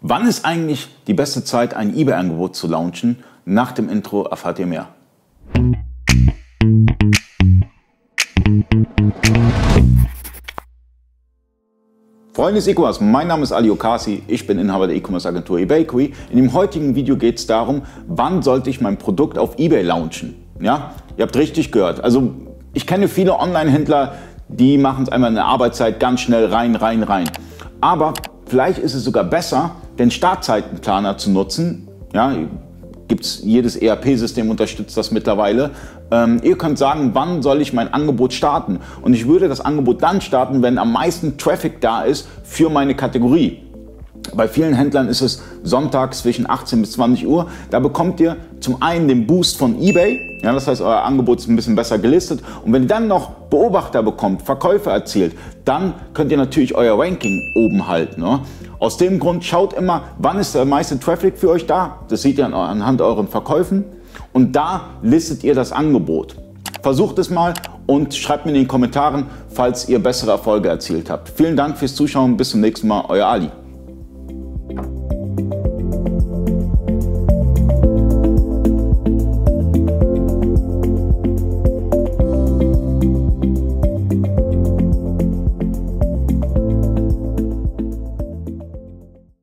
Wann ist eigentlich die beste Zeit, ein eBay-Angebot zu launchen? Nach dem Intro erfahrt ihr mehr. Freunde des E-Commerce, mein Name ist Ali Okasi, ich bin Inhaber der E-Commerce-Agentur eBakery. In dem heutigen Video geht es darum, wann sollte ich mein Produkt auf eBay launchen? Ja, ihr habt richtig gehört. Also ich kenne viele Online-Händler, die machen es einmal in der Arbeitszeit ganz schnell rein, rein, rein. Aber vielleicht ist es sogar besser, den Startzeitenplaner zu nutzen. Ja, gibt's, jedes ERP-System unterstützt das mittlerweile. Ähm, ihr könnt sagen, wann soll ich mein Angebot starten? Und ich würde das Angebot dann starten, wenn am meisten Traffic da ist für meine Kategorie. Bei vielen Händlern ist es sonntags zwischen 18 bis 20 Uhr. Da bekommt ihr zum einen den Boost von eBay, ja, das heißt, euer Angebot ist ein bisschen besser gelistet. Und wenn ihr dann noch Beobachter bekommt, Verkäufe erzielt, dann könnt ihr natürlich euer Ranking oben halten. Ne? Aus dem Grund schaut immer, wann ist der meiste Traffic für euch da. Das seht ihr anhand euren Verkäufen. Und da listet ihr das Angebot. Versucht es mal und schreibt mir in den Kommentaren, falls ihr bessere Erfolge erzielt habt. Vielen Dank fürs Zuschauen. Bis zum nächsten Mal. Euer Ali.